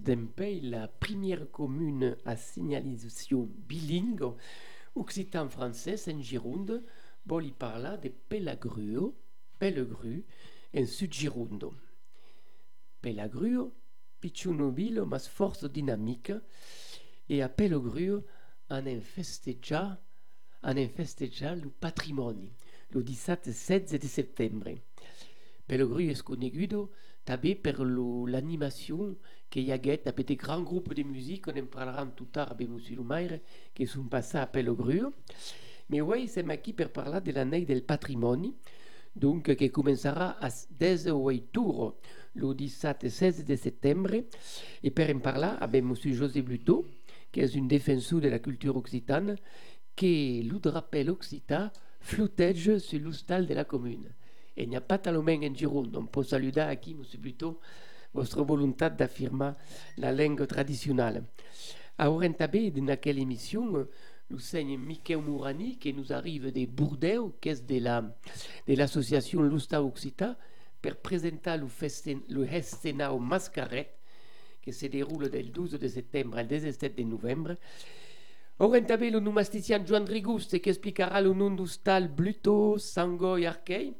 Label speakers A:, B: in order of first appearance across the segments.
A: d'un pays la première commune à signalisation bilingue, occitan-français en Gironde, vol y parla de Pelagruo, Pellegru, en Sud Gironde. Pelagruo, picciuno vilo mas forza dinamica, e a Pellegru an en festejar, an en festejar le patrimoni, le 17-16 de settembre. Pellegru es conegudo també per l'animació que hi hagué avec des grands groupes de musique, on en parlera tout tard avec M. Lumaire, qui sont passés à Pellegru. Mais oui, c'est ici pour parler de l'année del patrimoine, donc qui commencera à 10 tours le 17 et 16 de septembre. Et pour en parler avec M. José Bluto, qui est un défenseur de la culture occitane, qui le drapeau occitan flottège sur l'hostal de la commune. Et il n'y a pas talomène en Gironde, on peut saluer ici, M. Bluto, votre volonté d'affirmer la langue traditionnelle. Alors, dans laquelle émission, nous sommes Mickey Mourani, qui nous arrive de Bordeaux, qui est de l'association Lusta Occita, pour présenter le, festin, le Mascaret, qui se déroule du 12 de septembre au 17 de novembre. Ora le numasticien Joan Riguste qui expliquera le nom du stal Bluto, Sango et Arquet.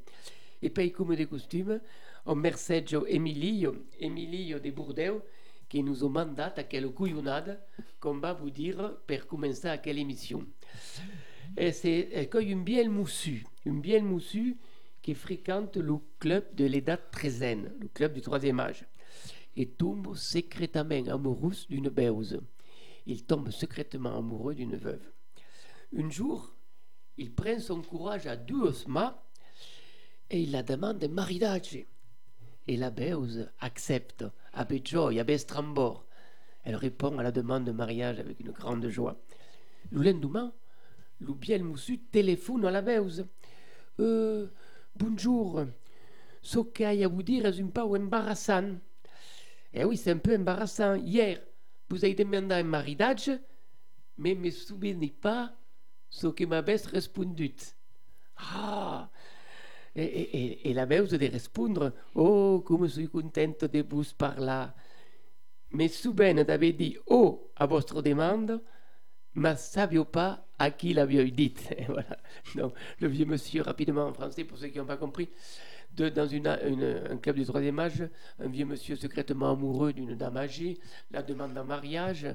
A: Et puis, comme de costume, au Merceggio Emilio, Emilio de Bordeaux, qui nous a mandato à quelle couillonnade, comme va vous dire, pour commencer à quelle émission. C'est un bien moussu, un bien moussu qui fréquente le club de l'État Trézaine, le club du troisième âge, et tombe secrètement amoureux d'une beuse. Il tombe secrètement amoureux d'une veuve. Un jour, il prend son courage à deux osma et il la demande de mariage et la Beuse accepte avec joie, avec strambor. Elle répond à la demande de mariage avec une grande joie. Le lendemain, le bien moussu téléphone à la Beuse. Euh, bonjour, ce a à vous dire est un peu embarrassant. Eh oui, c'est un peu embarrassant. Hier, vous avez demandé un mariage, mais ne me souvenez pas ce que m'avez répondu. Ah, et, la veus de répondre Oh, comme je suis contente de vous parler. Mais souvent d'avait dit Oh à votre demande, mais saviez pas à qui l'aviez dit. voilà. Donc, le vieux monsieur, rapidement en français, pour ceux qui n'ont pas compris, de, dans une, un club du troisième âge, un vieux monsieur secrètement amoureux d'une dame âgée la demande en mariage.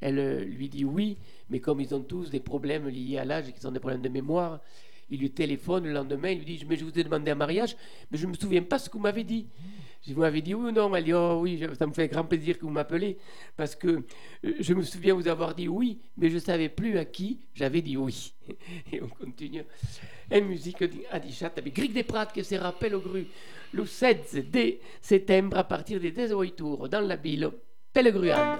A: Elle lui dit oui, mais comme ils ont tous des problèmes liés à l'âge, qui sont des problèmes de mémoire, il lui téléphone le lendemain, il lui dit Mais je vous ai demandé un mariage, mais je ne me souviens pas ce que vous m'avez dit. Je vous m'avez dit oui ou non Elle dit Oh oui, ça me fait grand plaisir que vous m'appelez, parce que euh, je me souviens vous avoir dit oui, mais je ne savais plus à qui j'avais dit oui. Et on continue. Et musique d'Adichat avec Grieg des Prates qui se rappelle au gru le 7 de septembre à partir des 10 tours dans la ville Pellegruane.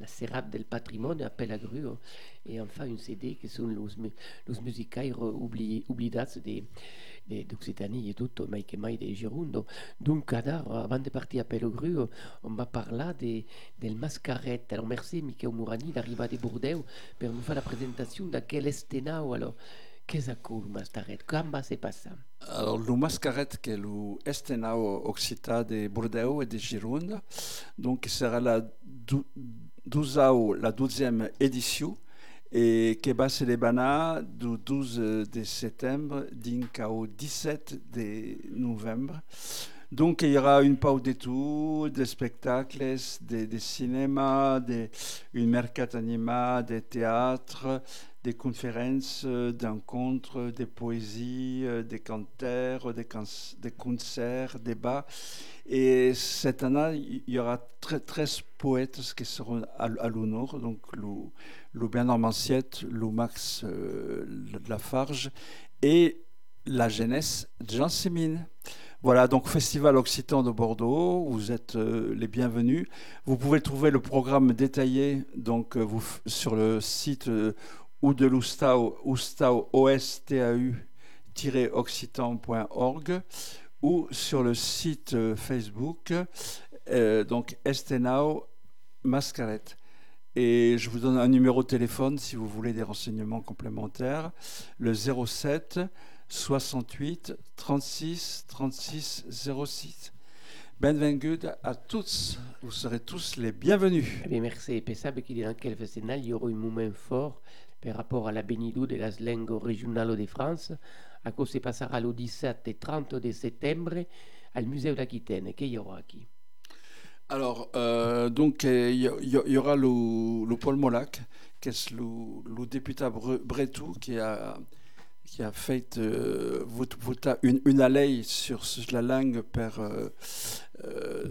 A: La serrade del patrimonio appel à gru et enfin une CD qui sont les, les musicaires oubliés des d'Occitanie et tout, mai que mai de Girondo. Donc, avant de partir à Pellegru, on va parler de, del mascaret. Alors, merci Michael Mourani d'arriver de Bordeaux pour nous faire la présentation de quel estenau. Alors, qu'est-ce que le mascaret Comment se passe
B: Alors, le mascaret, c'est le estenau occitan de Bordeaux et de Gironde. Donc, sera la, la 12e édition et Kebas Lebana du 12 de septembre au 17 de novembre. Donc il y aura une pause de tout, des spectacles, des, des cinémas, des, une mercat anima, des théâtres, des conférences, des rencontres, des poésies, des cantaires, des, des concerts, débats. Et cette année, il y aura 13 poètes qui seront à, l'honneur, donc le, le Bernard Manciette, Max euh, Lafarge et la jeunesse Jean Sémine. Voilà, donc Festival Occitan de Bordeaux, vous êtes euh, les bienvenus. Vous pouvez trouver le programme détaillé donc, euh, sur le site ou de l'Oustau, Oustau, occitan.org ou sur le site Facebook, donc Estenau Mascarette. Et je vous donne un numéro de téléphone si vous voulez des renseignements complémentaires, le 07 68 36 36 06. Bienvenue à tous, vous serez tous les bienvenus.
A: Eh merci. Et pensez qu'il dans quel festival il y aura un moment fort par rapport à la bénidou de la langue régionale de France, à cause se passera le 17 et 30 de septembre au musée d'Aquitaine. Y aura ici
B: alors, euh, donc, il y, aura le, Paul Molac, qui est le, député bretou qui a, a fait euh, une, une allée sur la langue pour euh, euh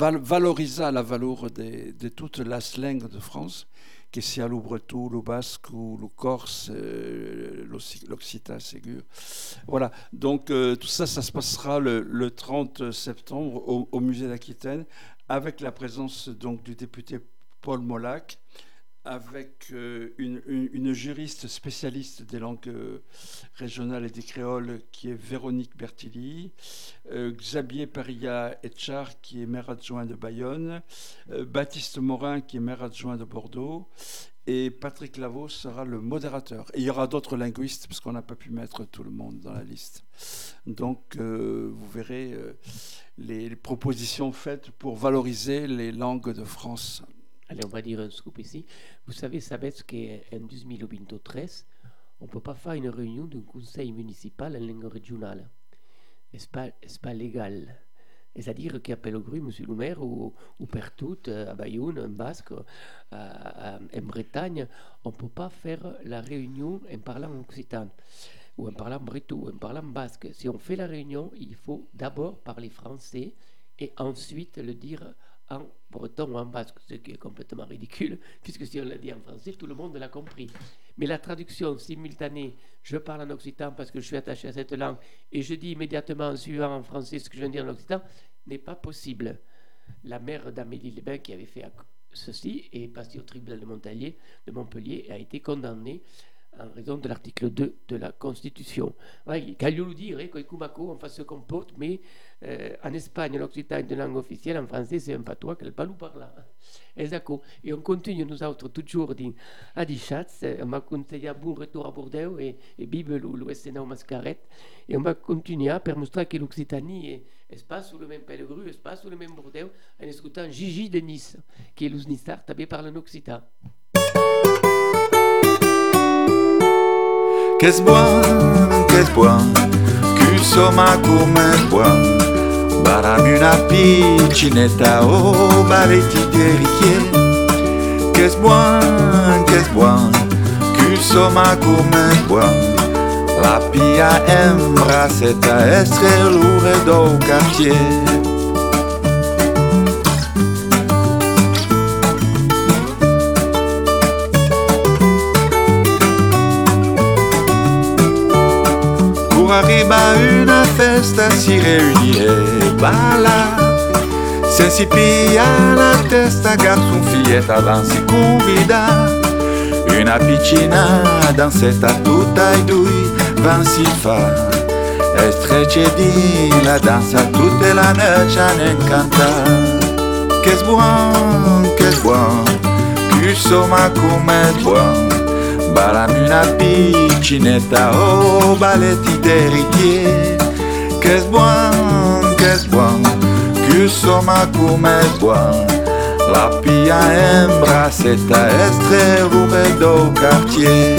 B: la valeur de, de toute la langue de France que sia breton, le basque ou le corse, euh, l'occitan. Voilà, donc euh, tout ça, ça se passera le, 30 septembre au, musée d'Aquitaine avec la présence donc du député Paul Molac avec euh, une, juriste spécialiste des langues euh, régionales et des créoles qui est Véronique Bertilli, euh, Xavier Paria Etchar qui est maire adjoint de Bayonne, Baptiste Morin qui est maire adjoint de Bordeaux et Patrick Lavaux sera le modérateur. Et il y aura d'autres linguistes parce qu'on n'a pas pu mettre tout le monde dans la liste. Donc vous verrez les propositions faites pour valoriser les langues de France.
A: Allez, on va dire un scoop ici. Vous savez, ça veut qu'en 2013, on ne peut pas faire une réunion d'un conseil municipal en langue régionale. Ce n'est pas, légal? C'est-à-dire qu'à Pellegru, Monsieur le maire, ou, ou partout, à Bayonne, en Basque, en Bretagne, on ne peut pas faire la réunion en parlant occitan, ou en parlant breton, ou en parlant basque. Si on fait la réunion, il faut d'abord parler français et ensuite le dire en breton ou en basque, ce qui est complètement ridicule, puisque si on l'a dit en français, tout le monde l'a compris. Mais la traduction simultanée, je parle en occitan parce que je suis attaché à cette langue, et je dis immédiatement en suivant en français ce que je viens de dire en occitan, n'est pas possible. La mère d'Amélie Lebin, qui avait fait ceci, est passée au tribunal de Montpellier, de Montpellier a été condamnée en raison de l'article 2 de la Constitution. Cagliolo dire qu'on fasse ce qu'on peut, mais euh, en Espagne, l'occitan est une langue officielle, en français, c'est un patois qu'elle parle par là. Et on continue, nous autres, toujours à des chats. On va conseiller bon retour à Bordeaux et, et Bible ou Mascaret. Et on va continuer pour montrer que l'Occitanie est, pas sous le même Pellegru, pas sous le même Bordeaux, en écoutant Gigi de Nice, qui est l'Usnistar, qui parle en occitan.
C: Qu'est-ce buon, qu'est-ce buon, Cusoma come buon Baramuna piccinetta o baretti de richier. Qu'est-ce buon, qu'est-ce buon, Cusoma come buon La pia embraceta estre l'ure do quartier pour arriver à une festa si réunie bala Se à la testa garçon fillette avant si convida Una piccina dansetta tutta e due van si fa E strecce la danza tutta la noche ne canta Che buon, che buon, che insomma come buon Piccinetta o oh, balletti derrière Che buon, che buon que soma come buon La pia embraceta estre roube do quartier.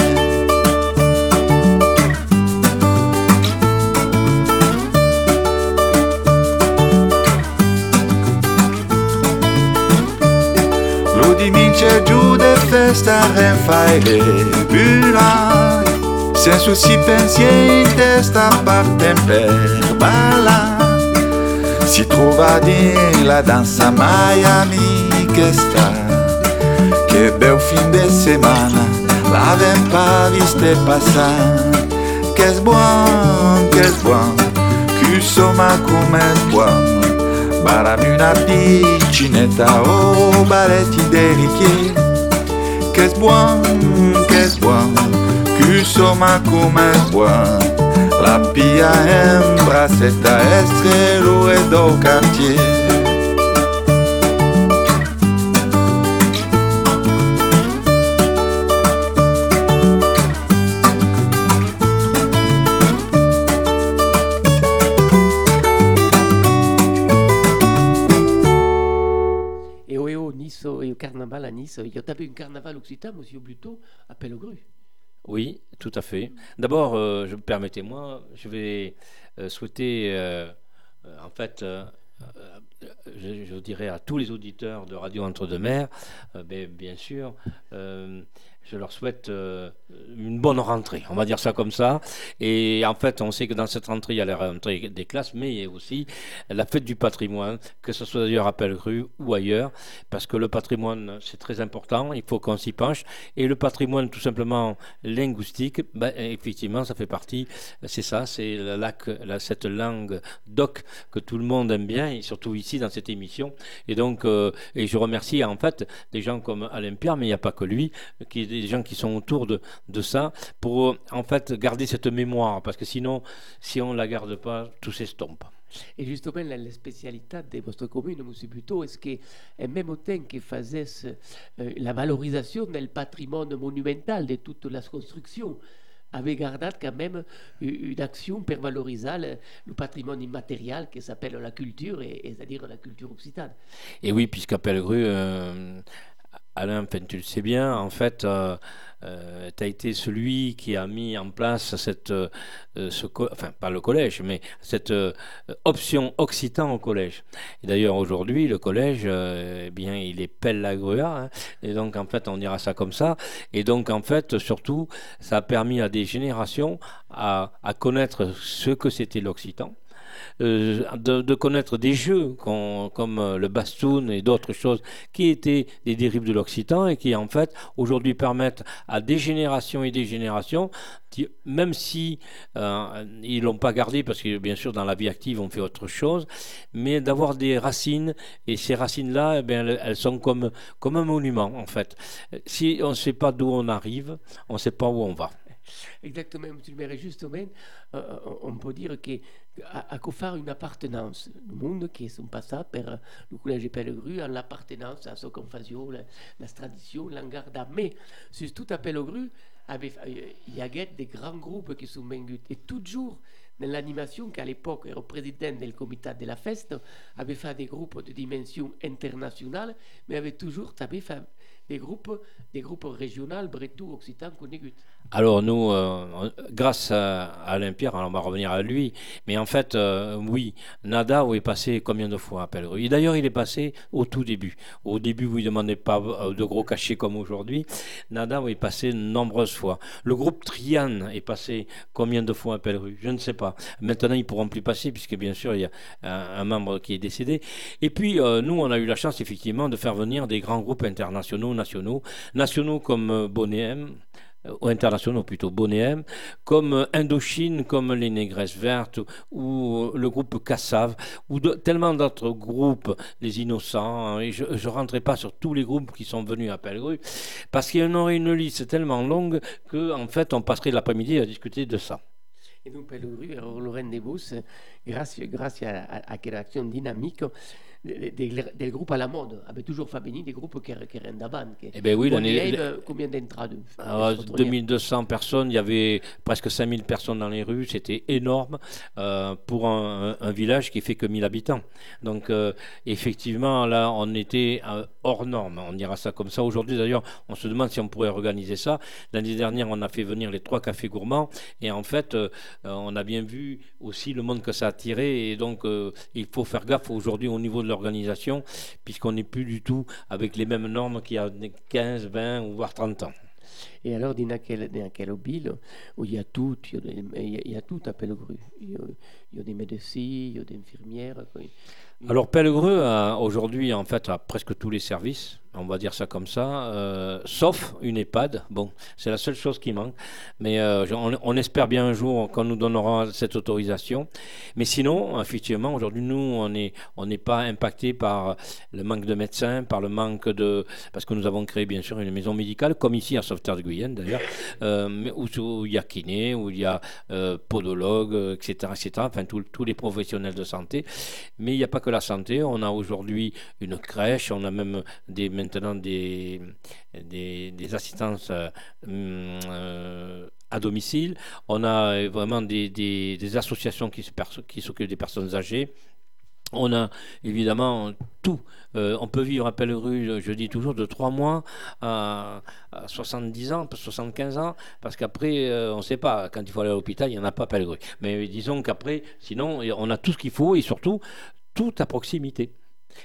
C: L'udimince giù de festa renfaile bula Sen souci pensier in testa partem per ballare si trova din la danza Miami che sta Che bel fin de semana L'avem pas viste passare Che buon, che buon Che insomma come buon. Barami una piccinetta o baretti de Che buon, che buon Che insomma come buon La pia embraceta estrelo e do quartier
A: Il y a tapé un carnaval occitan, monsieur Bluto, à Pellegru.
D: Oui, tout à fait. D'abord, euh, permettez-moi, je vais euh, souhaiter, euh, en fait, je, dirais à tous les auditeurs de Radio Entre-deux-Mers, ben, bien sûr, je leur souhaite euh, une bonne rentrée, on va dire ça comme ça. Et en fait, on sait que dans cette rentrée, il y a la rentrée des classes, mais il y a aussi la fête du patrimoine, que ce soit d'ailleurs à Pellegru ou ailleurs, parce que le patrimoine, c'est très important, il faut qu'on s'y penche. Et le patrimoine, tout simplement linguistique, ben, effectivement, ça fait partie, c'est ça, c'est cette langue doc que tout le monde aime bien, et surtout ici dans cette émission. Et donc, euh, et je remercie en fait des gens comme Alain Pierre, mais il n'y a pas que lui, qui des gens qui sont autour de, de ça pour en fait garder cette mémoire parce que sinon si on ne la garde pas tout s'estompe.
A: Et justement, la, spécialité de votre commune, M. Buteau, est-ce que, même temps que faisait euh, la valorisation du patrimoine monumental de toute la construction, avait gardé quand même une action pour valoriser le, patrimoine immatériel qui s'appelle la culture, et, c'est-à-dire la culture occitane?
D: Et oui, puisqu'à Pellegru, euh, Alain, tu le sais bien, en fait, euh, euh, tu as été celui qui a mis en place cette, euh, enfin pas le collège, mais cette option occitan au collège. D'ailleurs aujourd'hui, le collège, eh bien, il est pelle la hein, et donc en fait, on dira ça comme ça. Et donc en fait, surtout, ça a permis à des générations à, à connaître ce que c'était l'occitan euh, de, connaître des jeux comme euh, le bastoun et d'autres choses qui étaient des dérives de l'occitan et qui en fait aujourd'hui permettent à des générations et des générations même si euh, ils l'ont pas gardé parce que bien sûr dans la vie active on fait autre chose, mais d'avoir des racines et ces racines là, eh bien, elles sont comme comme un monument en fait. Si on ne sait pas d'où on arrive, on ne sait pas où on va.
A: Exactement, M. le maire. Justement, euh, on peut dire qu'à qu faire une appartenance, le monde qui sont passés par le collège Pellegru, en l'appartenance à ce qu'on la, tradition, l'engarda. Mais, surtout à Pellegru, il y a des grands groupes qui sont venus. Et toujours, dans l'animation qu'à l'époque le président du comité de la fête avait fait des groupes de dimension internationale, mais avait toujours fait des groupes, des groupes régionaux, bretons, occitans.
D: Alors nous, euh, grâce à Alain Pierre, on va revenir à lui, mais en fait, euh, oui, Nada est passé combien de fois à Pellegru D'ailleurs, il est passé au tout début. Au début, vous ne demandez pas euh, de gros cachets comme aujourd'hui. Nada est passé nombreuses fois. Le groupe Trian est passé combien de fois à Pellegru Je ne sais pas. Maintenant, ils pourront plus passer puisque bien sûr, il y a un, membre qui est décédé. Et puis, nous, on a eu la chance effectivement de faire venir des grands groupes internationaux, nationaux, nationaux comme Bonéem, ou internationaux plutôt bonéens, comme Indochine, comme les Négresses Vertes, ou le groupe Cassav, ou tellement d'autres groupes, les Innocents, et je ne rentrerai pas sur tous les groupes qui sont venus à Pellegru, parce qu'il y en aurait une liste tellement longue qu'en en fait on passerait l'après-midi à discuter de ça.
A: Et donc Pellegru, Laurent Debus, grâce, grâce à quelle action dynamique, des, des, groupes à la mode, avec toujours Fabini, des groupes qui, qui rendent avant.
D: Eh bien oui,
A: l'année. Combien d'entrades
D: 2200 personnes, il y avait presque 5000 personnes dans les rues, c'était énorme euh, pour un, un, village qui fait que 1000 habitants. Donc euh, effectivement, là, on était euh, hors norme, on dira ça comme ça. Aujourd'hui, d'ailleurs, on se demande si on pourrait organiser ça. L'année dernière, on a fait venir les trois cafés gourmands, et en fait, on a bien vu aussi le monde que ça a tiré, et donc il faut faire gaffe aujourd'hui au niveau de l'organisation, puisqu'on n'est plus du tout avec les mêmes normes qu'il y a 15, 20 ou voire 30 ans.
A: Et alors, dans quel, dans quel ville où il y a tout, il y a, il y a tout à Pellegru? Il y a, il y a des médecins, il y a des infirmières.
D: Alors Pellegreux a aujourd'hui en fait a presque tous les services, on va dire ça comme ça, euh, sauf une EHPAD. Bon, c'est la seule chose qui manque, mais euh, on, espère bien un jour qu'on nous donnera cette autorisation. Mais sinon, effectivement, aujourd'hui nous on n'est pas impacté par le manque de médecins, par le manque de parce que nous avons créé bien sûr une maison médicale, comme ici à Sauveterre de Guyenne d'ailleurs, euh, où, il y a kiné, où il y a podologue, etc., etc. Enfin tous les professionnels de santé, mais il n'y a pas que la santé. On a aujourd'hui une crèche, on a même des, maintenant des, des, assistances euh, euh, à domicile. On a vraiment des, des, associations qui s'occupent des personnes âgées. On a évidemment tout. Euh, on peut vivre à Pelleru, je dis toujours, de 3 mois à, 70 ans, 75 ans, parce qu'après, on ne sait pas, quand il faut aller à l'hôpital, il n'y en a pas à Pelleru. Mais disons qu'après, sinon, on a tout ce qu'il faut et surtout, tout à proximité.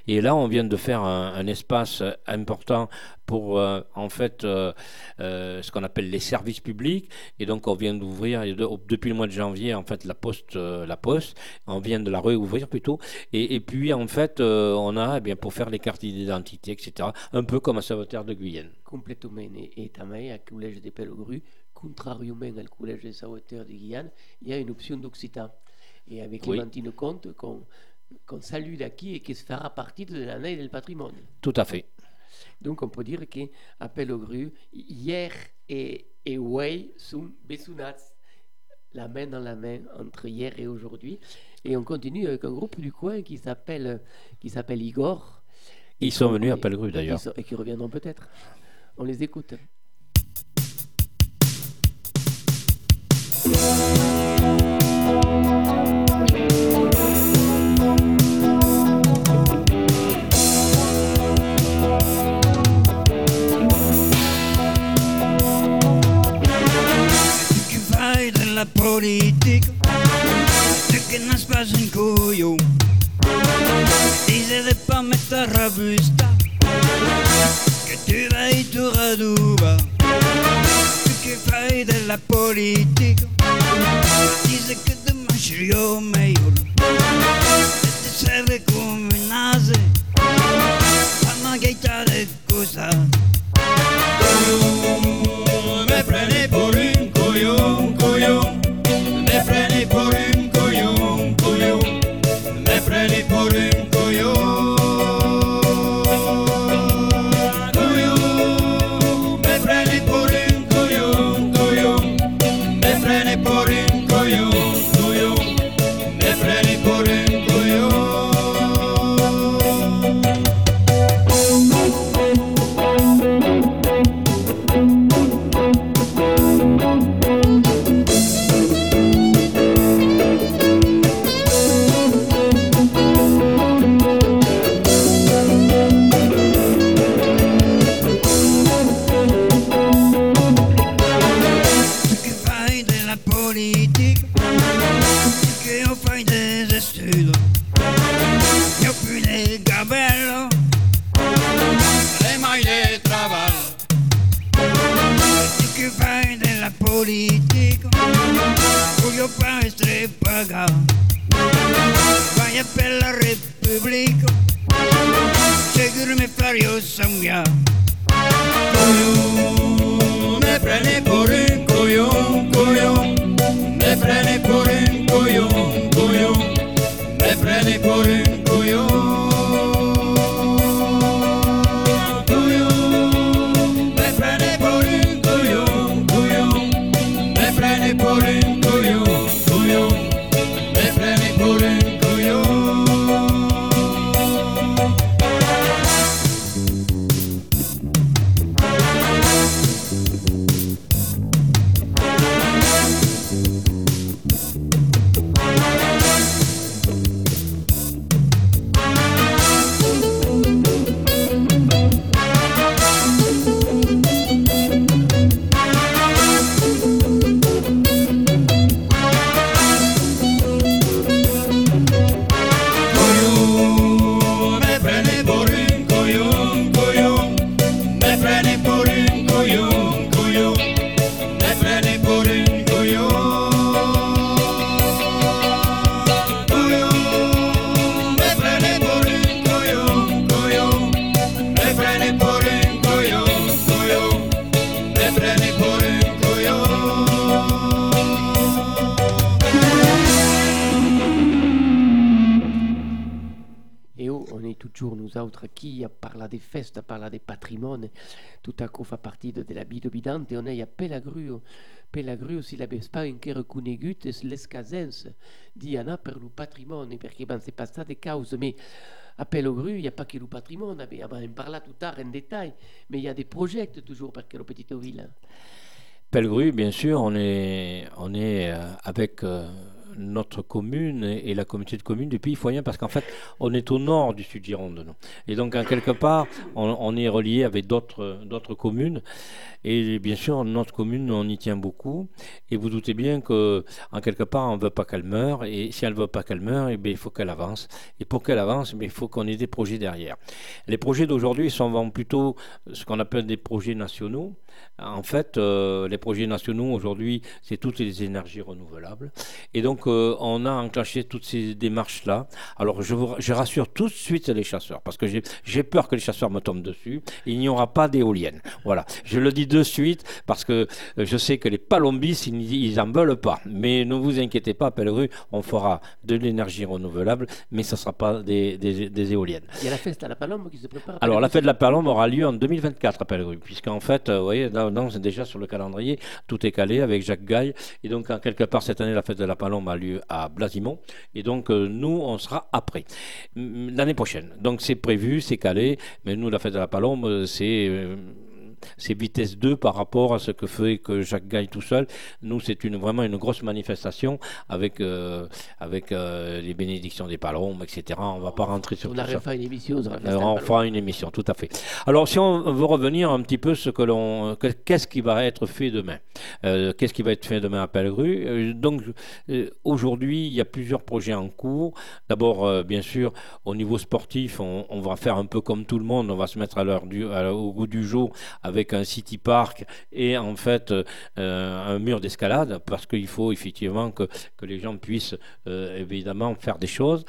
D: Et là, on vient de faire un, espace important pour, euh, en fait, euh, euh, ce qu'on appelle les services publics. Et donc, on vient d'ouvrir, depuis le mois de janvier, en fait, la poste, la poste, on vient de la réouvrir plutôt. Et, puis, en fait, on a, eh bien, pour faire les cartes d'identité, etc., un peu comme à Sauveterre de Guyenne.
A: Complètement. Et, tamay, à Collège des Pellegru, contrairement au Collège de Sauveterre de Guyane, il y a une option d'Occitan. Et avec oui. Clémentine Comte, qu'on qu'on salue d'acquis et qui se fera partie de l'année du patrimoine.
D: Tout à fait.
A: Donc on peut dire qu'appel au gru, hier et, et Way sont Bessounats, la main dans la main entre hier et aujourd'hui. Et on continue avec un groupe du coin qui s'appelle qui s'appelle Igor.
D: Ils sont venus à Pellegru d'ailleurs.
A: Et qui reviendront peut-être. On les écoute.
E: La politique, ce que n'est pas un couillon. Disais de pas mettre ta robusta, que tu y tout radouba. Ce que fais de la politique, disais que je suis au meilleur. Te serve comme une naze, pas ma gaita de cosa.
A: À coup fa partie de, de la vie bidante on est a Pelagruo. Pelagruo si la pas encara conegut es les casens di anar per lo patrimoine, perché ben c'est pas ça des causes, mais a Pelagru, il n'y a pas que le patrimoine, mais on va en parler tout tard en détail, mais il y a des projets toujours que le petite ville.
D: Pellegru, bien sûr, on est, on est euh, avec euh, notre commune et, la communauté de communes du Pays Foyen parce qu'en fait, on est au nord du Sud Gironde. nous. Et donc, en quelque part, on, est relié avec d'autres communes. Et bien sûr, notre commune, on y tient beaucoup. Et vous doutez bien que, en quelque part, on ne veut pas qu'elle meure. Et si elle ne veut pas qu'elle meure, eh bien, il faut qu'elle avance. Et pour qu'elle avance, eh il faut qu'on ait des projets derrière. Les projets d'aujourd'hui sont plutôt ce qu'on appelle des projets nationaux. En fait, euh, les projets nationaux aujourd'hui, c'est toutes les énergies renouvelables. Et donc, euh, on a enclenché toutes ces démarches-là. Alors, je, vous, je rassure tout de suite les chasseurs, parce que j'ai peur que les chasseurs me tombent dessus. Il n'y aura pas d'éoliennes. Voilà, je le dis de suite, parce que euh, je sais que les palombistes, ils, ils en veulent pas. Mais ne vous inquiétez pas, Pelleru, on fera de l'énergie renouvelable, mais ça ne sera pas des, des- des éoliennes.
A: Il y a la fête à la Palombe qui se prépare.
D: Alors, la fête de la Palombe aura lieu en 2024 à Pellegru, puisqu'en fait, vous voyez, déjà sur le calendrier, tout est calé avec Jacques Gaille. Et donc, quelque part, cette année, la fête de la Palombe a lieu à Blasimont. Et donc, euh, nous, on sera après, l'année prochaine. Donc, c'est prévu, c'est calé. Mais nous, la fête de la Palombe, euh, c'est. Euh, c'est vitesse 2 par rapport à ce que fait que Jacques Gaille tout seul. Nous, c'est une, vraiment une grosse manifestation avec, euh, avec euh, les bénédictions des palombes, etc. On ne va pas rentrer sur
A: On
D: tout ça.
A: à une émission
D: Euh,
A: à la
D: on fera une émission, tout à fait. Alors, si on veut revenir un petit peu ce que l'on, que- qu'est-ce qui va être fait demain? Euh, Qu'est-ce qui va être fait demain à Pellegru? Euh, Donc, euh, aujourd'hui, il y a plusieurs projets en cours. D'abord, euh, bien sûr, au niveau sportif, on, on va faire un peu comme tout le monde. On va se mettre à l'heure du, à- au goût du jour avec un city park et en fait euh, un mur d'escalade parce qu'il faut effectivement que, que les gens puissent euh, évidemment faire des choses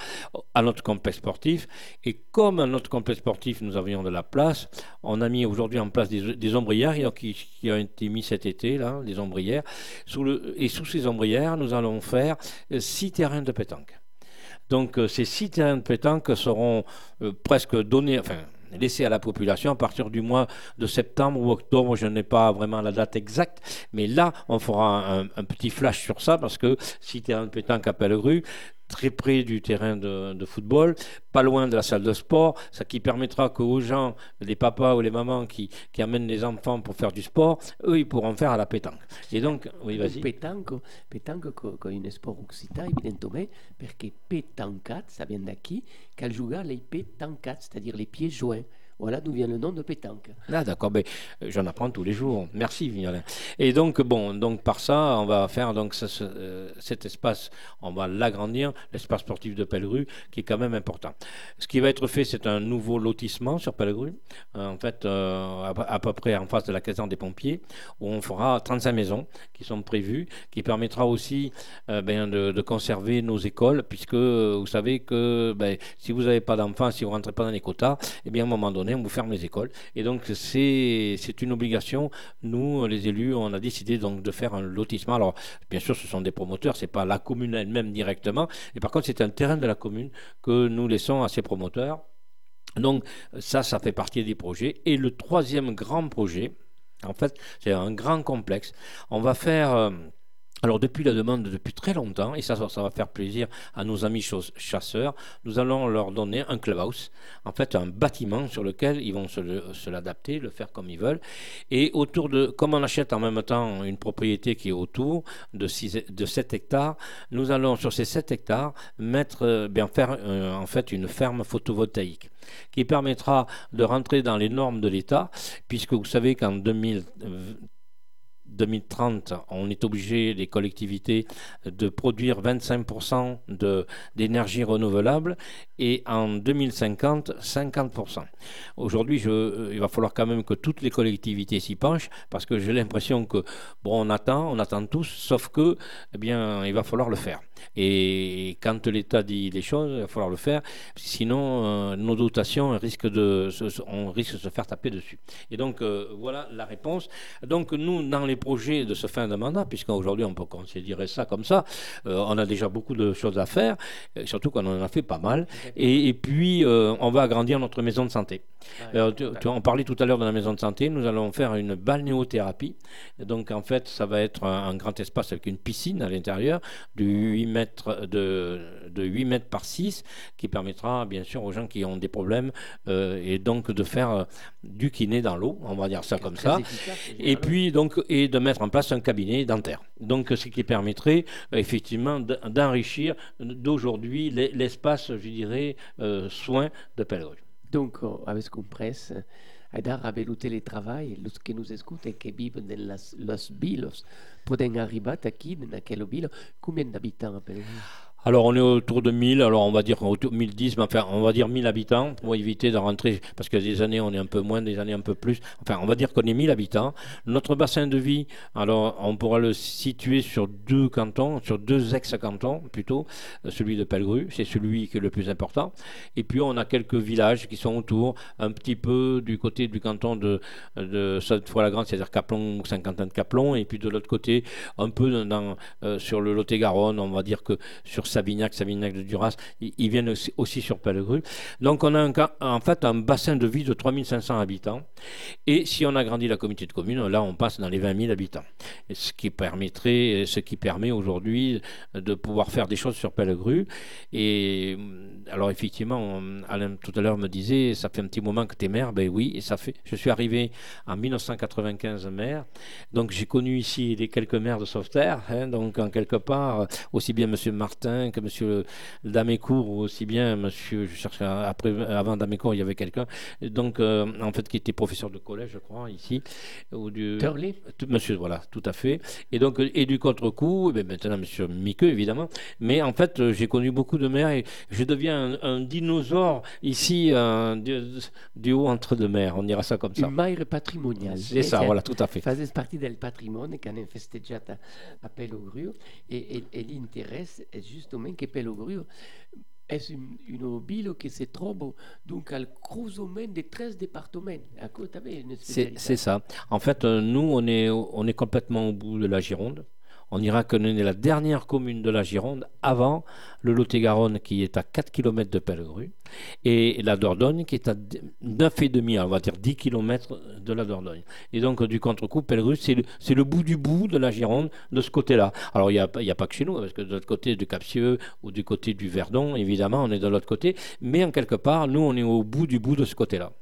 D: à notre complexe sportif. Et comme à notre complexe sportif, nous avions de la place, on a mis aujourd'hui en place des, ombrières qui, ont été mis cet été, là, des ombrières. Et sous ces ombrières, nous allons faire euh, six terrains de pétanque. Donc ces six terrains de pétanque seront presque donnés, laissés à la population. À partir du mois de septembre ou octobre, je n'ai pas vraiment la date exacte, mais là on fera un, un petit flash sur ça parce que six terrains de pétanque à Pellegru, très près du terrain de, football, pas loin de la salle de sport, ce qui permettra qu'aux gens, les papas ou les mamans qui, amènent les enfants pour faire du sport, eux, ils pourront faire à la pétanque. Et donc, oui, vas-y.
A: Pétanque, pétanque co un sport occitan, evidentemente, perché pétancat, ça vient d'acquis, qu'elle joue les pétancats, c'est-à-dire les pieds joints. Voilà d'où vient le nom de pétanque.
D: Ah d'accord, euh, j'en apprends tous les jours. Merci Vignolin. Et donc bon, donc par ça, on va faire donc euh, cet espace, on va l'agrandir, l'espace sportif de Pellegru, qui est quand même important. Ce qui va être fait, c'est un nouveau lotissement sur Pellegru, euh, en fait à, peu- près en face de la caserne des pompiers, où on fera 35 maisons qui sont prévues, qui permettra aussi ben, de, conserver nos écoles, puisque vous savez que ben, si vous n'avez pas d'enfants, si vous ne rentrez pas dans les quotas, eh bien à un moment donné, on vous ferme les écoles. Et donc c'est une obligation. Nous, les élus, on a décidé donc de faire un lotissement. Alors bien sûr, ce sont des promoteurs, c'est pas la commune elle-même directement. Et par contre, c'est un terrain de la commune que nous laissons à ces promoteurs. Donc ça, ça fait partie des projets. Et le troisième grand projet, en fait, c'est un grand complexe. On va faire... alors depuis la demande depuis très longtemps, et ça, ça va faire plaisir à nos amis chasseurs, nous allons leur donner un clubhouse, en fait un bâtiment sur lequel ils vont se, l'adapter, le faire comme ils veulent. Et autour de, comme on achète en même temps une propriété qui est autour de, 6, de 7 hectares, nous allons sur ces 7 hectares mettre, euh, bien faire euh, en fait une ferme photovoltaïque qui permettra de rentrer dans les normes de l'État, puisque vous savez qu'en 2000, euh, 2030, on est obligé, les collectivités, de produire 25% de- d'énergie renouvelable et en 2050, 50%. Aujourd'hui, euh, il va falloir quand même que toutes les collectivités s'y penchent parce que j'ai l'impression que, bon, on attend, on attend tous, sauf que, eh bien, il va falloir le faire. Et quand l'État dit les choses, il va falloir le faire, sinon euh, nos dotations risquent de, se- on risque de se faire taper dessus. Et donc euh, voilà la réponse. Donc nous, dans les projets de ce fin de mandat, puisqu'aujourd'hui on peut considérer ça comme ça, euh, on a déjà beaucoup de choses à faire, surtout qu'on en a fait pas mal. Et, et puis on va agrandir notre maison de santé. Alors, tu- tu- on parlait tout à l'heure de la maison de santé, nous allons faire une balnéothérapie. Donc en fait, ça va être un, un grand espace avec une piscine à l'intérieur de 8 mètres, de, de 8 mètres par 6 qui permettra bien sûr aux gens qui ont des problèmes euh, et donc de faire euh, du kiné dans l'eau, on va dire ça comme ça. Et puis donc et de mettre en place un cabinet dentaire. Donc ce qui permettrait euh, effectivement d'enrichir d'aujourd'hui l'e- l'espace, je dirais, euh, soins de Pellegru.
A: Donc, oh, habéis compres, Aidar a el teletraball, los que nos escuchan que viven en las, los vilos, pueden arribar aquí, en aquel vilo, combien d'habitants Pellegrin
D: Alors on est autour de 1000, alors on va dire autour de 1010, mais enfin on va dire 1000 habitants pour éviter de rentrer, parce que des années on est un peu moins, des années un peu plus. Enfin on va dire qu'on est 1000 habitants. Notre bassin de vie, alors on pourra le situer sur deux cantons, sur deux ex-cantons plutôt, Euh, celui de Pellegru, c'est celui qui est le plus important. Et puis on a quelques villages qui sont autour, un petit peu du côté du canton de, de cette fois la grande c'est-à-dire Caplon, Saint-Quentin de Caplon, et puis de l'autre côté, un peu dans, euh, sur le Lot-et-Garonne, on va dire que sur Savignac, Savignac de Duras, ils, viennent aussi, sur Pellegru. Donc on a en fait un bassin de vie de 3500 habitants. Et si on agrandit la communauté de communes, là on passe dans les 20 000 habitants. Ce qui permettrait, ce qui permet aujourd'hui de pouvoir faire des choses sur Pellegru. Et hum, alors effectivement, hum, Alain tout à l'heure me disait, ça fait un petit moment que tu es maire. Ben oui. Je suis arrivé en 1995 maire. Donc j'ai connu ici les quelques maires de Sauveterre. hein, donc en quelque part, aussi bien Monsieur Martin que Monsieur Damécourt, ou aussi bien Monsieur, je cherche à- après, avant Damécourt, il y avait quelqu'un, donc euh, en fait qui était professeur de collège, je crois, ici, ou du. Tout- Monsieur, voilà, tout à fait. Et donc, et du contre-coup, eh bien, maintenant, Monsieur Miqueux, évidemment. Mais en fait, euh, j'ai connu beaucoup de maires et je deviens un, un dinosaure ici, euh, du, du haut entre deux mers. On dira ça comme ça.
A: Un maire patrimonial.
D: C'est ça, voilà, tout à fait.
A: Fazes partie del patrimonio che hanno festeggiato a, Pelogrio e, e, e l'interesse è giustamente che Pelogrio è un, un vilo che si trova donc al croisement de 13 départements.
D: C'est ça. En fait, euh, nous, on est, on est complètement au bout de la Gironde. On qu'on est la dernière commune de la Gironde avant le Lot-et-Garonne qui est à 4 km de Pellegru et la Dordogne qui est à 9,5, on va dire 10 km de la Dordogne. Et donc du contre-coup, c'est le, bout du bout de la Gironde de ce côté-là. Alors il n'y a, a pas que chez nous, parce que de l'autre côté du Capsieux ou du côté du Verdon, évidemment, on est de l'autre côté, mais en quelque part, nous, on est au bout du bout de ce côté-là.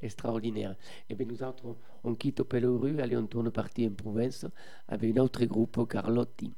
A: Extraordinaire. Et bien nous autres, on quitte allez on tourne en province avec un autre groupe, Carlotti.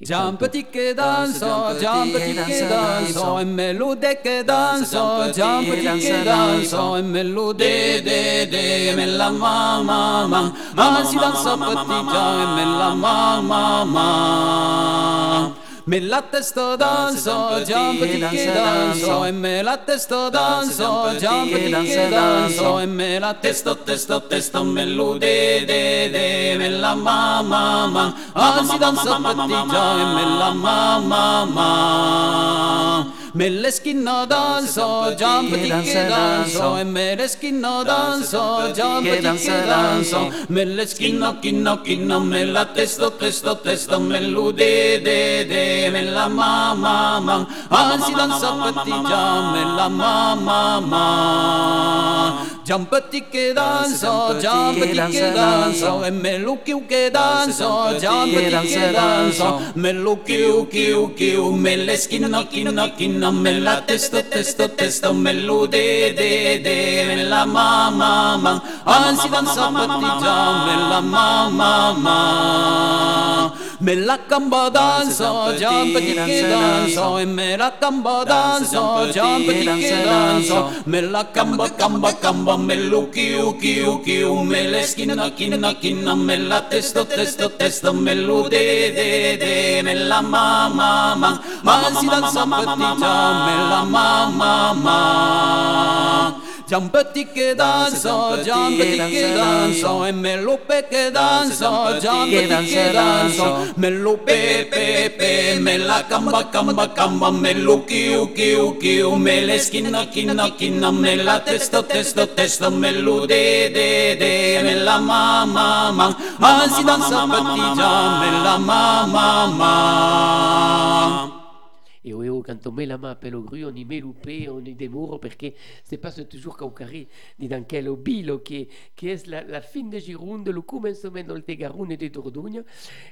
A: che
F: Gian
A: canta-
F: petit che danzo, Gian petit che danzo, e melode che danzo, Gian petit che danzo, e melode de de, me la mamma ma, mamma si danza petit Gian, e me la mamma ma. Me la testo danzo, Gian petit che danzo, e me la testo danzo, Gian petit che danzo, e me la testo testo testo melode de de, me la mamma ma, mamma si danza petit Gian, e me la mamma ma. me le schino danzo, jump che danzo, e me le schino danzo, jump che danzo, me le schino, chino, chino, me la testo, testo, testo, me lu de, de, de, me la ma, ma, ma, anzi danza pettigia, me la ma, ma, ma. Jumpati che danzo, jumpati che danzo, e me lo chiu che danzo, jumpati che danzo, me lo chiu, chiu, chiu, me le schino, chino, chino, me la testo, testo, testo, me lo de, de, de, me la ma, ma, ma, anzi danza pettigia, me la ma, ma, ma. Me la camba danzo, jumpati che danzo, e me la camba danzo, jumpati che danzo, me la camba, camba, camba, me lo chiu, chiu, chiu, me le schina, china, china, me la testo, testo, testo, me lo de, de, de, me la ma, ma, ma, ma si danza pettigia, me la ma, ma, ma. Jumpati che danzo, jumpati che danzo, e me lo pe che danzo, jumpati che danzo, me lo pe pe pe, me la camba camba camba, me lo chiu chiu chiu, me le schina china china, me la testo testo testo, me lo de de de, me la ma ma ma, ma si danza pettigia, me la ma ma ma.
A: Et oui, oh, quand on met la main à pelle grue, on y met loupé, on y démoure, parce que c'est pas toujours qu'au carré, ni dans quel obilo, qui, qui est la, fin de Gironde, le commencement le Garonne et de Dordogne,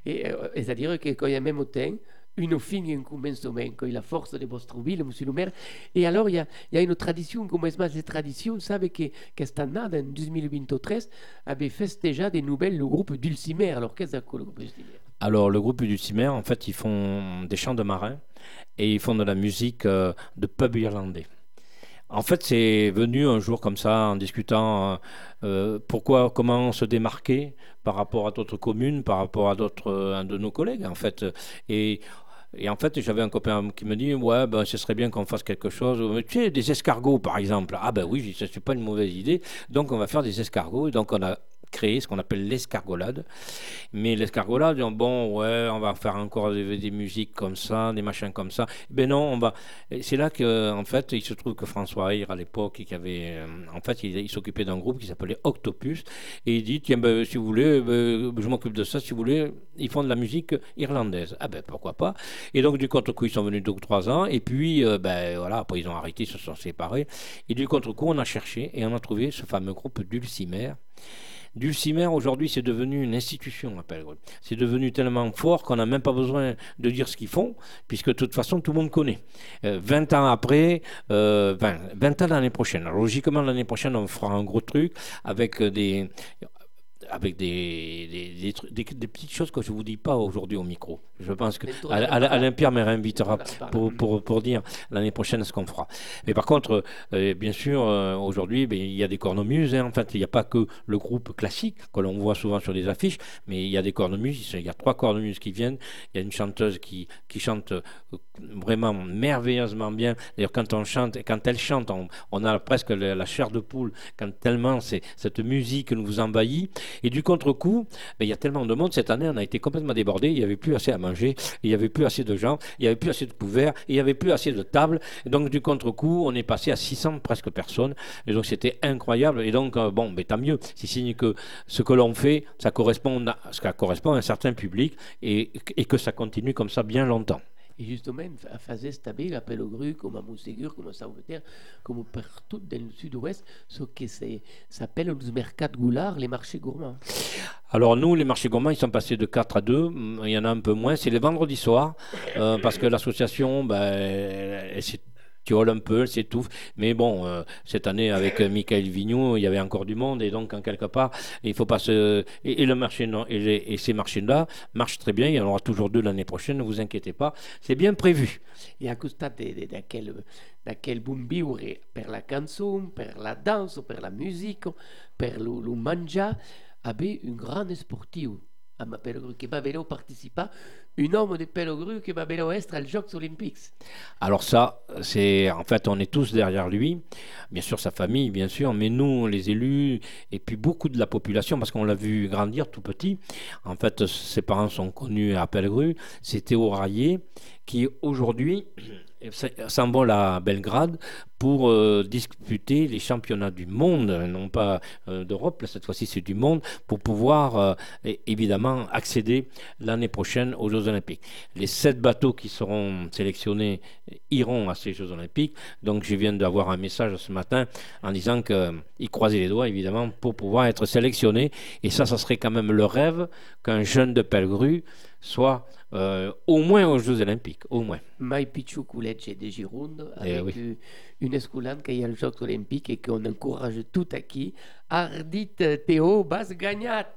A: euh, c'est-à-dire que quand il y a même temps, une fin et un commencement, quand il la force de votre ville, monsieur le maire. Et alors, il y a, il y a une tradition, comme cette tradition, vous savez que, cette année, en 2023, avait festejé des nouvelles le groupe Dulcimer. Alors, qu'est-ce que le groupe Dulcimer?
D: Alors, le groupe du Cimer, en fait, ils font des chants de marins et ils font de la musique euh, de pub irlandais. En fait, c'est venu un jour comme ça, en discutant euh, euh, pourquoi, comment se démarquer par rapport à d'autres communes, par rapport à d'autres, de nos collègues, en fait. Et en fait, j'avais un copain qui me dit Ouais, ben, ce serait bien qu'on fasse quelque chose. Tu sais, des escargots, par exemple. Ah, ben oui, ce n'est pas une mauvaise idée. Donc, on va faire des escargots. Donc, on a créé ce qu'on appelle l'escargolade. Mais l'escargolade, bon, ouais, on va faire encore des, musiques comme ça, des machins comme ça. Ben non, on va. C'est là que, en fait, il se trouve que François Ayr, à l'époque, qui avait, euh, en fait, il, il s'occupait d'un groupe qui s'appelait Octopus, et il dit, tiens, ben, si vous voulez, ben, je m'occupe de ça, si vous voulez, ils font de la musique irlandaise. Ah ben, pourquoi pas Et donc, du contre-coup, ils sont venus deux ou trois ans, et puis, euh, ben, voilà, après, ils ont arrêté, ils se sont séparés. Et du contre-coup, on a cherché, et on a trouvé ce fameux groupe Dulcimer. Dulcimer, aujourd'hui, c'est devenu une institution à Pellegrin. C'est devenu tellement fort qu'on n'a même pas besoin de dire ce qu'ils font, puisque de toute façon, tout le monde connaît. Euh, 20 ans après, euh, 20, 20 ans l'année prochaine. Alors, logiquement, l'année prochaine, on fera un gros truc avec des avec des, des, des, des, petites choses que je ne vous dis pas aujourd'hui au micro. Je pense que Alain Pierre me réinvitera pour, pour, pour dire l'année prochaine ce qu'on fera. Mais par contre, euh, bien sûr, euh, aujourd'hui, ben, il y a des cornemuses. Hein. En fait, il n'y a pas que le groupe classique que l'on voit souvent sur les affiches, mais il y a des cornemuses. Il y a trois cornemuses qui viennent. Il y a une chanteuse qui, qui chante vraiment merveilleusement bien. D'ailleurs, quand on chante, quand elle chante, on, on a presque la, la, chair de poule, quand tellement c'est cette musique nous envahit. Et du contre-coup, ben, il y a tellement de monde. Cette année, on a été complètement débordé. Il n'y avait plus assez à manger. Il n'y avait plus assez de gens. Il n'y avait plus assez de couverts. Il n'y avait plus assez de tables. Donc, du contre-coup, on est passé à 600 presque personnes. Et donc, c'était incroyable. Et donc, euh, bon, ben, tant mieux. C'est signe que ce que l'on fait, ça correspond à, correspond à un certain public et que ça continue comme ça bien longtemps.
A: Et justement, à fazer stabil à Pellegru, comme à Montségur, comme à Sauveterre, comme partout dans le sud-ouest, ce qui s'appelle les mercats goulard, les marchés gourmands.
D: Alors nous, les marchés gourmands, ils sont passés de 4 à 2, il y en a un peu moins, c'est les vendredis soirs, euh, parce que l'association, ben, elle, s'est tiole un peu, elle s'étouffe. Mais bon, euh, cette année, avec Michael Vigneault, il y avait encore du monde. Et donc, en quelque part, il faut pas se. Et, et le marché, non, et, les, et ces marchés-là marchent très bien. Il y en aura toujours deux l'année prochaine, ne vous inquiétez pas. C'est bien prévu.
A: Et à costat d'aquel, d'aquel bon viure per la cançon, per la danse, per la musique, per le, le menjar, avait un grand sportiu. a Pellegru, che va venir participer un homme de Pellegru qui va bien être aux Olympiques.
D: Alors ça, c'est en fait, on est tous derrière lui, bien sûr sa famille, bien sûr, mais nous, les élus, et puis beaucoup de la population, parce qu'on l'a vu grandir tout petit. En fait, ses parents sont connus à Pellegru. C'était au Raillé, qui aujourd'hui s'envole à Belgrade pour euh, disputer les championnats du monde, non pas euh, d'Europe, cette fois-ci c'est du monde, pour pouvoir euh, évidemment accéder l'année prochaine aux Jeux Olympiques. Les sept bateaux qui seront sélectionnés iront à ces Jeux Olympiques, donc je viens d'avoir un message ce matin en disant qu'ils croisaient les doigts évidemment pour pouvoir être sélectionnés, et ça, ça serait quand même le rêve qu'un jeune de Pellegru soit euh, au moins aux Jeux Olympiques, au moins.
A: Mai Pichu Lecce de Gironde, eh avec oui. une escoulante qui a les Jeux Olympiques et qu'on encourage tout à qui. Ardit Théo, bas gagnat.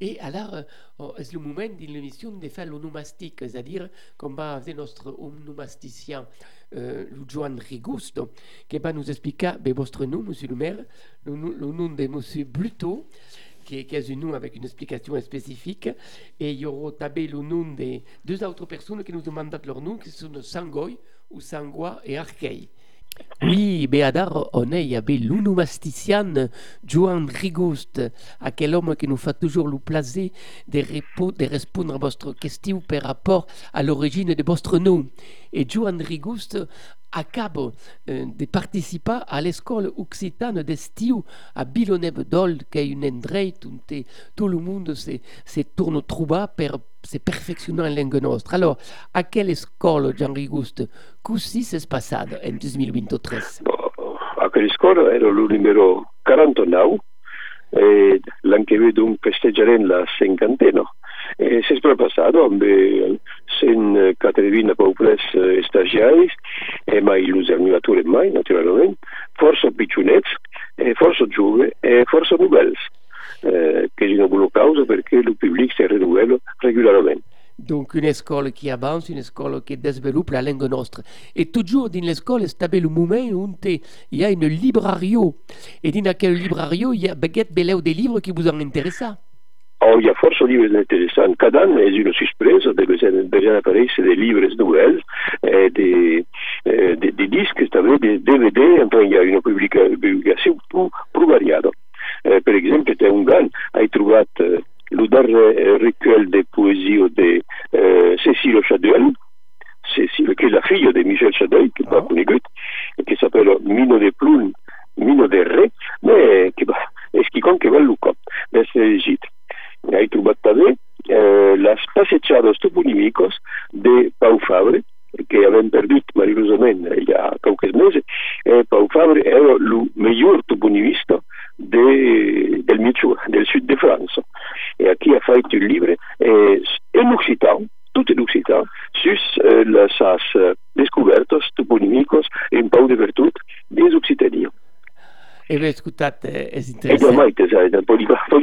A: Et alors, oh, c'est le moment de l'émission de faire l'onomastique, c'est-à-dire qu'on va avoir notre onomasticien, euh, Joan Rigusto, qui va nous expliquer ben, votre nom, monsieur le maire, le, le nom de monsieur Bluto qui, est nom avec une explication spécifique. Et il y aura nom de deux autres personnes qui nous demandent leur nom, qui sont Sangoy ou Sangua et Arkei. Oui, Beadar, on est l'unomastician Joan Rigoust, quel homme qui nous fait toujours le plaisir de répondre à votre question par rapport à l'origine de votre nom? et Joan Rigouste acabo euh, de participar à l'école occitane d'Estiu à Bilonneve d'Old, qui est une endroit où tout le monde se, se tourne trouba pour se perfectionner en langue nostre. Alors, à quelle école, Jean Rigouste, qu'est-ce qui s'est passé en 2013
G: bon, À quelle école Era le numéro 49, et l'an qui donc festejaren la cinquantaine. E si è passato amb sen Caterina Pauples stagiaris e mai los animators mai, naturalment, força pitjonets, e força jove e força nouvelles, eh, che è una buona causa perché il pubblico si renouvelle regolarmente.
A: Donc une école qui avance, une école qui développe la langue nostra. Et toujours dans l'école, c'est le moment où il y a une librario. Et dans quel librario, il y a des livres qui vous ont intéressé?
G: Oh, hi ha força llibres interessants. Cada any és una sorpresa, deuen aparèixer de llibres nouvelles, eh, de, eh, de, de de DVD, enfin, hi ha una publica, publicació prou, prou variada. Eh, per exemple, té un gran, he trobat eh, recueil de poésie de eh, Cécile Chadeuil, Cécile, qui est la fille de Michel Chadeuil, qui n'est pas ah. conegut, s'appelle Mino de Plum, Mino de Ré, mais qui est qui compte que va Luca, d'Est Egipte. Hai trobat també eh, les passejades toponímicos de Pau Fabre, que avem perdut marilosament hi ha qualques mesos. Eh, Pau Fabre era el millor toponimista de, del Michoud, del sud de França. E aquí ha fet un llibre eh, en occitan, tot en occitan, sus eh, les uh, descobertes toponímicos en Pau de Virtut des Occitanies.
A: E beh, scusate, è interessante.
G: E sai, di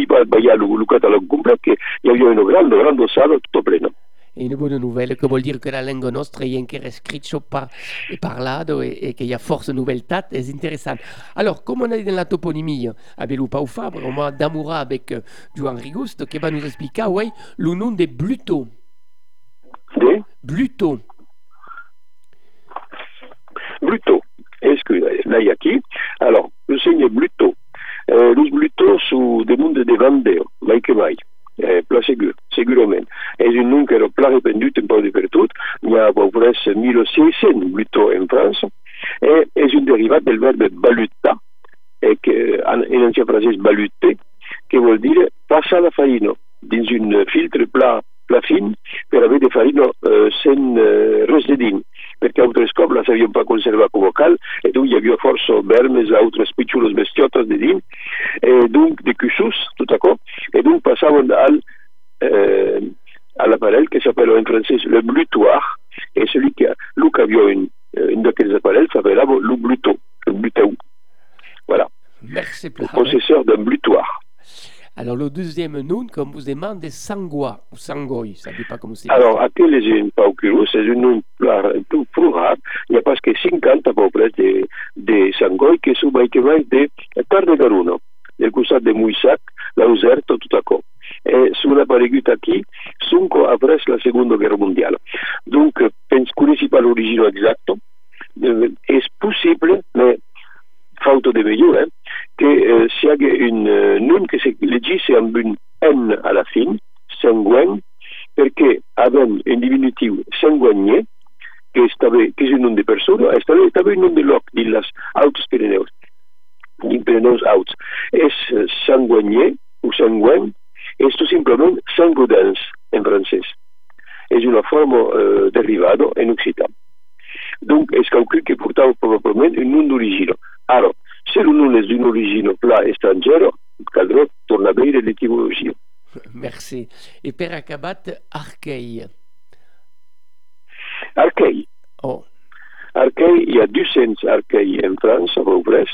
G: il catalogo completo io avevo un grande, grande sala tutto pleno.
A: È una buona novella che vuol dire che la lingua nostra è anche scritta par, e e, e che ha forse noveltà, è interessante. Allora, come on a dit dans la toponymie, avec le Pau va d'amour avec Joan Rigust, qui va nous expliquer, ouais, le nom de Bluto. Bluto.
G: Bluto. Est-ce que là, il y a qui? Alors, le signe Bluto. Euh, los Bluto su de monde de Vandeo, mai que mai. Eh, pla segur, segurament. És un nom que era pla rependut en pau de virtut. Hi ha près 1600 Bluto en França. E és un derivat del verbe balutta, e que en ancien francès balutter, que vol dire passar la farina dins un filtre pla, pla fin per haver de farina eh, sen eh, res de dins perché altres cops la sabíem pas conservar com a cal, e donc hi havia força vermes, altres pitxules bestiotes de dins, et donc de cuixos, tout à cop, et donc passaven al, eh, l'appareil qui s'appelle en français le blutoir, et celui qui a, lui qui avait une, une d'aquests appareils s'appelait le bluto, le bluteau. Voilà.
A: Merci,
G: le processeur d'un blutoir.
A: Alors, le deuxième nom, comme vous demande, est Sangua, ou Sangoy, ça ne dit pas comment c'est.
G: Alors, aquel est un paucurus, c'est un nom plus, plus rare. Il y a parce que 50 pobles de, de Sangoy que sont que va de Tarde Garuno, del costat de Muissac, l'Auserto, tout à coup. Et sur aparegut aquí, cinco après la Segunda Guerra Mundial. pas l'origine exacte. Euh, est possible, mais faute de meilleur, hein, que euh, sia un euh, nom que se legisse amb un N à la fin, sanguin, perché avem un diminutiu sanguagné, que, estava, que és un nom de persona, estava, estava un nom de lloc dins les Altos Pirineus, dins Pirineus Alts. És sanguagné o sanguin, és tot simplement sangodens en francès. És una forma eh, derivada en occitan. Donc, es calcul que portava probablement un nom d'origine. Ara, si el nom és d'una origine pla estrangera, caldrà tornar a veure l'etimologia.
A: Merci. Et per acabat, Arqueil.
G: Arqueil.
A: Oh,
G: Arqueil, il y a 200 arqueils en France, à peu près,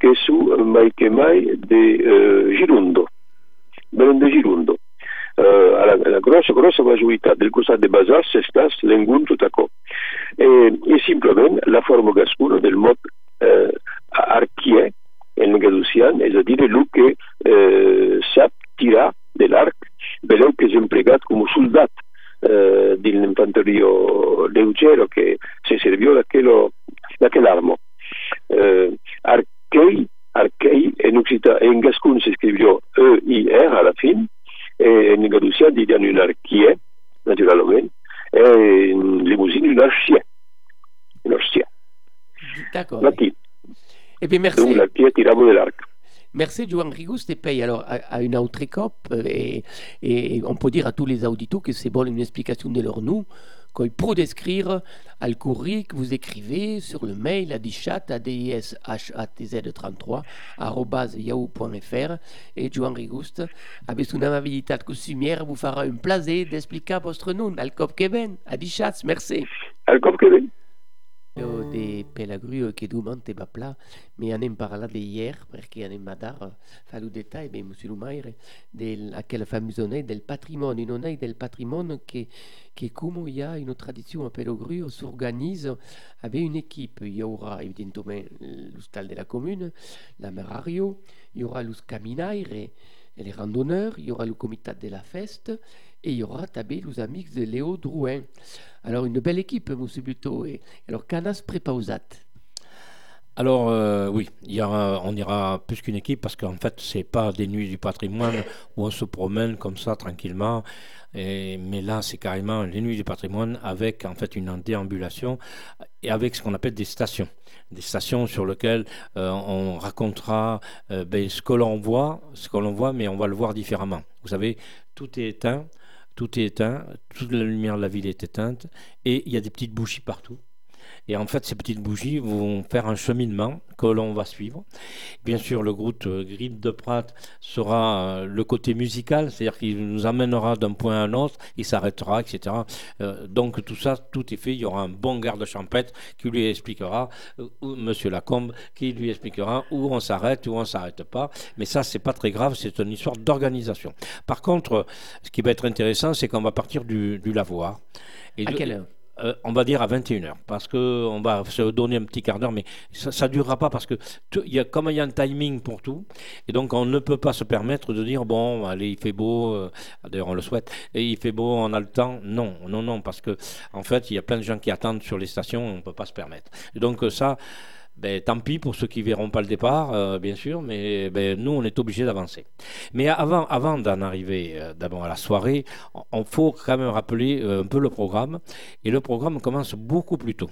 G: que sont mai que mai de euh, Girondo. Venen de Girondo. Uh, a la, la grossa, grossa majoritat del costat de Basar s'estàs l'engun tot a cop. Eh, I simplement la forma gascuna del mot eh, arquier en gaducian, és a dir, el que eh, sap tirar de l'arc, vedeu que és emplegat com a soldat eh, de l'infanteria leggero che si serviò d'aquello, d'aquell'armo. Eh, Archei, Archei en, Occita, en Gascon si scrivió E-I-R alla fin, e in Gadusia diran un archier, naturalment, e in limousine un archier. Un archier.
A: d'accord.
G: Latin.
A: Eh bien, merci.
G: Donc de l'arc.
A: Merci Joan Rigous te paye alors à, à une autre cop et, et on peut dire à tous les auditeurs que c'est bon une explication de leur nom qu'on peut décrire le courrier que vous écrivez sur le mail à dichat à dishatz33 arobase yahoo.fr et Joan Rigous avec son amabilité coutumière vous fera un plaisir d'expliquer votre nom al cop Kevin à dichat merci.
G: Al cop que ven.
A: Io de Pelagru che domande va pla, mi anem parlat de hier, perché anem a dar fa lo detall, ben monsieur Lumaire, del aquella famosa onei del patrimonio, une onei del patrimonio che, che come il y a une tradition a Pelagru, s'organise avec une équipe. Il y aura évidemment l'hostal de la commune, la merario, il y aura los caminaires les randonneurs, il y aura le comité de la feste, et il y aura tabé les amis de Léo Drouin. Alors, une belle équipe, monsieur Buteau. Et alors, Canas prépausat.
D: Alors euh, oui, il y aura- on ira plus qu'une équipe parce qu'en fait c'est pas des nuits du patrimoine où on se promène comme ça tranquillement. Et- mais là c'est carrément les nuits du patrimoine avec en fait une déambulation et avec ce qu'on appelle des stations, des stations sur lesquelles euh, on racontera euh, ben, ce que l'on voit, ce que l'on voit, mais on va le voir différemment. Vous savez, tout est éteint, tout est éteint, toute la lumière de la ville est éteinte et il y a des petites bougies partout. Et en fait, ces petites bougies vont faire un cheminement que l'on va suivre. Bien sûr, le groupe euh, Grip de Prat sera euh, le côté musical, c'est-à-dire qu'il nous amènera d'un point à un autre, il s'arrêtera, etc. Euh, donc tout ça, tout est fait. Il y aura un bon garde champêtre qui lui expliquera, ou Monsieur Lacombe, qui lui expliquera où on s'arrête, où on s'arrête pas. Mais ça, c'est pas très grave, c'est une histoire d'organisation. Par contre, ce qui va être intéressant, c'est qu'on va partir du, du lavoir. Et
A: À
D: de-
A: quelle heure?
D: Euh, on va dire à 21h, parce qu'on va se donner un petit quart d'heure, mais ça ne durera pas, parce que tout- y a, comme il y a un timing pour tout, et donc on ne peut pas se permettre de dire, bon, allez, il fait beau, euh, d'ailleurs on le souhaite, et il fait beau, on a le temps. Non, non, non, parce que en fait, il y a plein de gens qui attendent sur les stations, on ne peut pas se permettre. Et donc euh, ça, ben, tant pis pour ceux qui verront pas le départ, euh, bien sûr, mais ben, nous, on est obligés d'avancer. Mais avant, d'en arriver euh, d'abord à la soirée, on- on faut quand même rappeler euh, un peu le programme. Et le programme commence beaucoup plus tôt.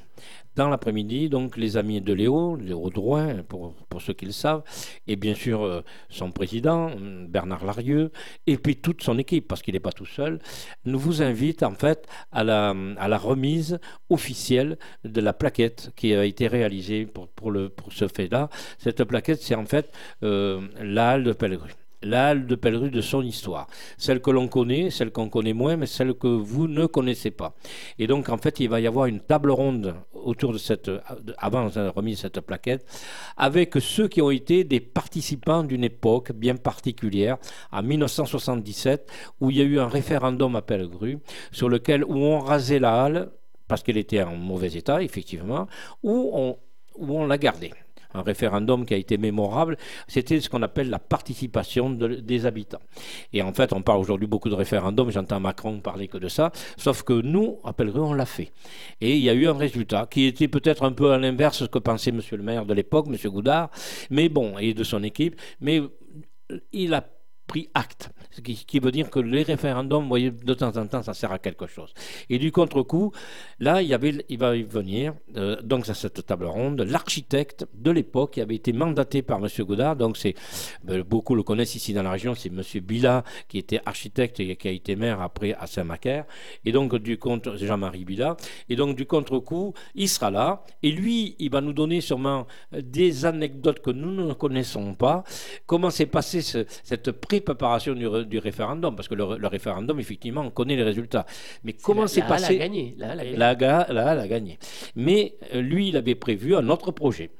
D: Dans l'après-midi, donc les amis de Léo, Léo Drouin, pour, pour ceux qui le savent, et bien sûr euh, son président, Bernard Larieux, et puis toute son équipe, parce qu'il n'est pas tout seul, nous vous invite en fait à la, remise officielle de la plaquette qui a été réalisée pour, ce fait-là. Cette plaquette, c'est en fait euh, la halle de Pellegru. La halle de Pellegru de son histoire. Celle que l'on connaît, celle qu'on connaît moins, mais celle que vous ne connaissez pas. Et donc, en fait, il va y avoir une table ronde autour de cette, avant la remise cette plaquette, avec ceux qui ont été des participants d'une époque bien particulière, en 1977, où il y a eu un référendum à Pellegru, sur lequel, où on rasait la halle, parce qu'elle était en mauvais état, effectivement, où on, où on l'a gardée. Un référendum qui a été mémorable, c'était ce qu'on appelle la participation de- des habitants. Et en fait, on parle aujourd'hui beaucoup de référendum, j'entends Macron parler que de ça, sauf que nous, à Pellegrin, on l'a fait. Et il y a eu un résultat qui était peut-être un peu à l'inverse de ce que pensait monsieur le maire de l'époque, monsieur Goudard, mais bon, et de son équipe, mais il a pris acte, ce qui, veut dire que les référendums, vous voyez, de temps en temps, ça sert à quelque chose. Et du contre-coup, là, il, y avait, il va venir, euh, donc à cette table ronde, l'architecte de l'époque qui avait été mandaté par M. Godard, donc c'est, ben, beaucoup le connaissent ici dans la région, c'est M. Bila, qui était architecte et qui a été maire après à Saint-Macaire, et donc du contre, Jean-Marie Bila, et donc du contre-coup, il sera là, et lui, il va nous donner sûrement des anecdotes que nous ne connaissons pas, comment s'est passée ce- cette pré-préparation ré- du référendum, parce que le, le référendum, effectivement, on connaît les résultats. Mais comment
A: là,
D: passé
A: Elle a gagné. A gagné.
D: la, ga- là, elle a gagné. Mais euh, lui, il avait prévu un autre projet.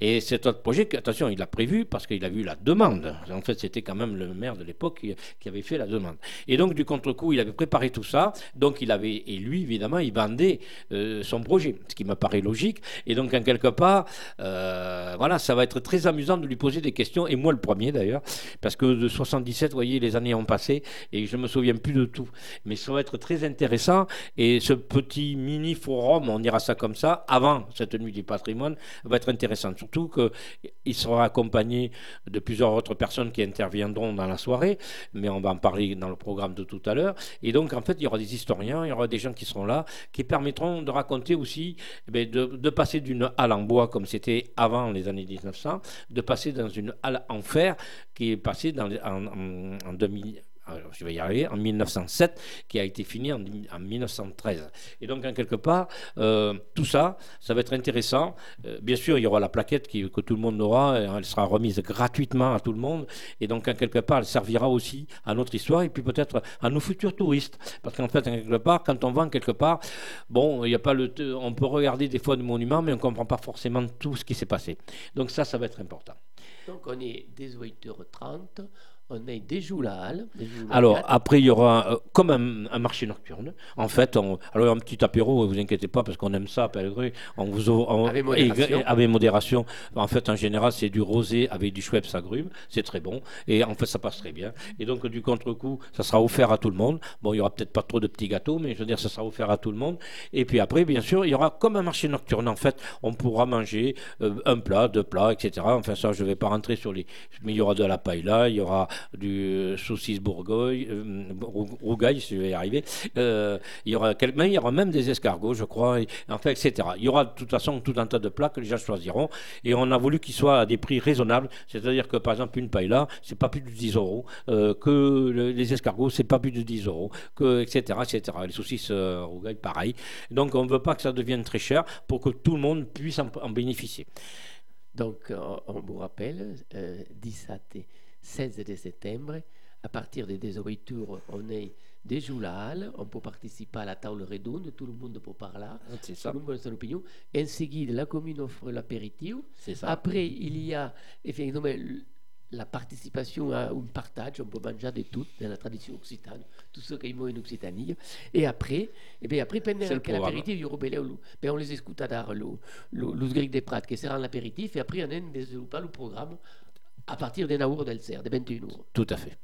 D: Et cet autre projet, attention, il l'a prévu parce qu'il a vu la demande. En fait, c'était quand même le maire de l'époque qui, qui avait fait la demande. Et donc, du contre-coup, il avait préparé tout ça. Donc, il avait, et lui, évidemment, il vendait euh, son projet, ce qui me paraît logique. Et donc, en quelque part, euh, voilà, ça va être très amusant de lui poser des questions, et moi le premier d'ailleurs, parce que de 77, vous voyez, les années ont passé, et je me souviens plus de tout. Mais ça va être très intéressant, et ce petit mini forum, on dira ça comme ça, avant cette nuit du patrimoine, va être intéressant. Surtout qu'il sera accompagné de plusieurs autres personnes qui interviendront dans la soirée, mais on va en parler dans le programme de tout à l'heure. Et donc, en fait, il y aura des historiens, il y aura des gens qui seront là, qui permettront de raconter aussi, eh bien, de, passer d'une halle en bois, comme c'était avant les années 1900, de passer dans une halle en fer, qui est passée dans en, en, en 2000 alors, je vais y arriver, en 1907, qui a été fini en, en 1913. Et donc, en quelque part, euh, tout ça, ça va être intéressant. Euh, bien sûr, il y aura la plaquette que tout le monde aura, et elle sera remise gratuitement à tout le monde. Et donc, en quelque part, elle servira aussi à notre histoire et puis peut-être à nos futurs touristes. Parce qu'en fait, en quelque part, quand on vend quelque part, bon, a pas le, on peut regarder des fois des monuments, mais on ne comprend pas forcément tout ce qui s'est passé. Donc, ça, ça va être important.
A: Donc on est dès 8h30, on est Joulal. dès Joulal
D: Alors,
A: 4.
D: après, il y aura euh, comme un, un marché nocturne. En fait, on, alors un petit apéro, vous inquiétez pas, parce qu'on aime ça, Pellegrin. On vous on-
A: Avec modération.
D: et- et- avec modération. En fait, en général, c'est du rosé avec du Schweppes agrumes. C'est très bon. Et en fait, ça passe très bien. Et donc, du contre-coup, ça sera offert à tout le monde. Bon, il y aura peut-être pas trop de petits gâteaux, mais je veux dire, ça sera offert à tout le monde. Et puis après, bien sûr, il y aura comme un marché nocturne. En fait, on pourra manger euh, un plat, deux plats, etc. Enfin, ça, je vais pas rentrer sur les. Mais il y aura de la paella, il y aura du euh, saucisse bourgogne, euh, rou- rougail, si je vais y arriver. Euh, il y aura même des escargots, je crois. enfin, etc. Il y aura de toute façon tout un tas de plats que les gens choisiront. Et on a voulu qu'ils soient à des prix raisonnables. C'est-à-dire que par exemple, une paella, c'est pas plus de 10 euros. que le- les escargots, c'est pas plus de 10 euros. Que, etc., etc. Les saucisses euh, pareil. Donc on ne veut pas que ça devienne très cher pour que tout le monde puisse en, bénéficier.
A: Donc, on vous rappelle, euh, 17 et 16 de septembre, à partir des 18 heures, on est dès Joulal, on peut participer à la table redonde, tout le monde peut parler, tout le monde a son opinion. Ensuite, la commune offre l'apéritif.
D: Ça.
A: Après, il y a effectivement la participation à un partage, on peut manger de tout dans la tradition occitane, tout ce qui est en Occitanie. Et après, et bien après, pendant l'apéritif, il y aura belé ou- ben, on les écoute à dar, le, le, le grec des prates, qui sera l'apéritif, et après, on a développé le programme à partir des Naour del Cer, des 21 heures.
D: Tout à fait.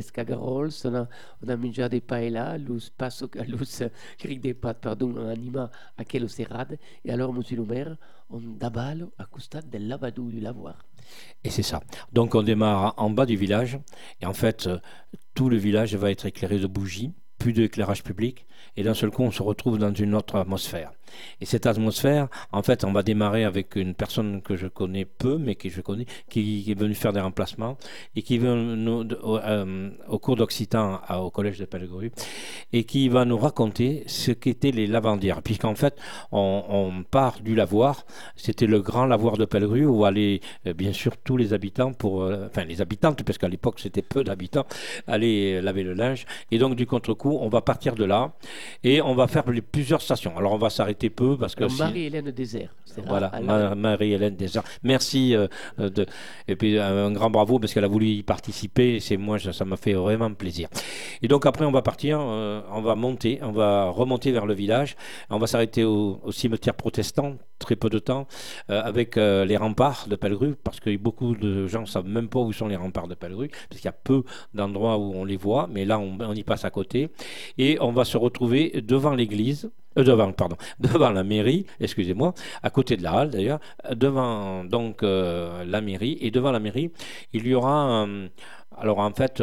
A: Menjar eh, des cagarols, on a, on a menjar des paella, lus passo, lus cric des pâtes, pardon, on anima aquello serrade, et alors, monsieur le maire, on dabalo à costat del lavadou du lavoir.
D: Et c'est ça. Donc on démarre en bas du village et en fait euh, tout le village va être éclairé de bougies, plus d'éclairage public et d'un seul coup on se retrouve dans une autre atmosphère. Et cette atmosphère, en fait, on va démarrer avec une personne que je connais peu, mais que je connais, qui est venue faire des remplacements et qui vient nous, euh, au cours d'Occitan au collège de Pellegru et qui va nous raconter ce qu'étaient les lavandières. Puisqu'en fait, on, part du lavoir, c'était le grand lavoir de Pellegru où allaient euh, bien sûr tous les habitants, euh, enfin les habitantes, parce qu'à l'époque c'était peu d'habitants, aller laver le linge. Et donc du contre-coup, on va partir de là et on va faire plusieurs stations. Alors on va s'arrêter peu parce que
A: Marie-Hélène Désert.
D: voilà,
A: la-
D: Marie-Hélène Desarts. Merci. euh, euh, de, et puis un, un grand bravo parce qu'elle a voulu y participer. C'est moi, ça m'a fait vraiment plaisir. Et donc après, on va partir, euh, on va monter, on va remonter vers le village. On va s'arrêter au, au cimetière protestant, très peu de temps, euh, avec euh, les remparts de Pellegru, parce que beaucoup de gens ne savent même pas où sont les remparts de Pellegru, parce qu'il y a peu d'endroits où on les voit, mais là, on, on y passe à côté. Et on va se retrouver devant l'église, euh, devant, pardon, devant la mairie, excusez-moi, à côté de la halle d'ailleurs, euh, devant donc euh, la mairie. Et devant la mairie, il y aura, alors en fait,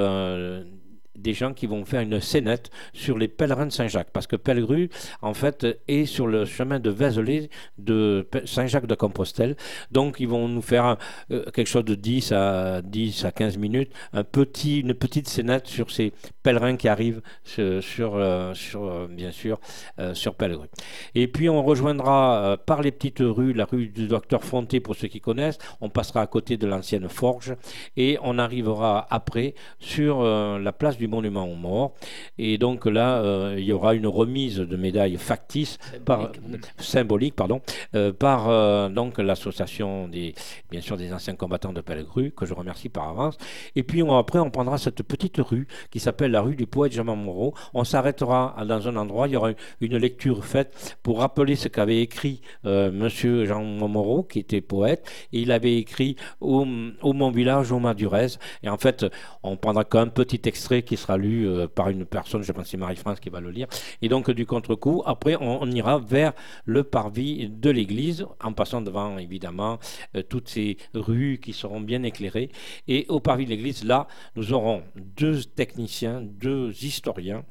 D: des gens qui vont faire une scénette sur les pèlerins de Saint-Jacques, parce que Pellegru, en fait, est sur le chemin de Vézelay de Saint-Jacques de Compostelle. Donc, ils vont nous faire euh, quelque chose de 10 à 10 à 15 minutes, un petit, une petite scénette sur ces pèlerins qui arrivent sur, sur, euh, sur, euh, bien sûr, euh, sur Pellegru. Et puis on rejoindra euh, par les petites rues, la rue du docteur Fonté pour ceux qui connaissent, on passera à côté de l'ancienne forge et on arrivera après sur euh, la place du monument aux morts. Et donc là, euh, il y aura une remise de médailles factices par,
A: Symbolique.
D: pardon, euh, par euh, donc l'association des bien sûr des anciens combattants de Pellegru que je remercie par avance. Et puis on- après on prendra cette petite rue qui s'appelle la rue du poète Jean Moreau. On s'arrêtera dans un endroit, il y aura une lecture faite pour rappeler ce qu'avait écrit Monsieur Jean Moreau qui était poète et il avait écrit au, au mon village au Madurez. Et en fait on prendra qu'un petit extrait qui sera lu euh, par une personne, je pense c'est Marie-France qui va le lire. Et donc du contre-coup, après on, on ira vers le parvis de l'église, en passant devant évidemment euh, toutes ces rues qui seront bien éclairées. Et au parvis de l'église, là, nous aurons deux techniciens, deux historiens,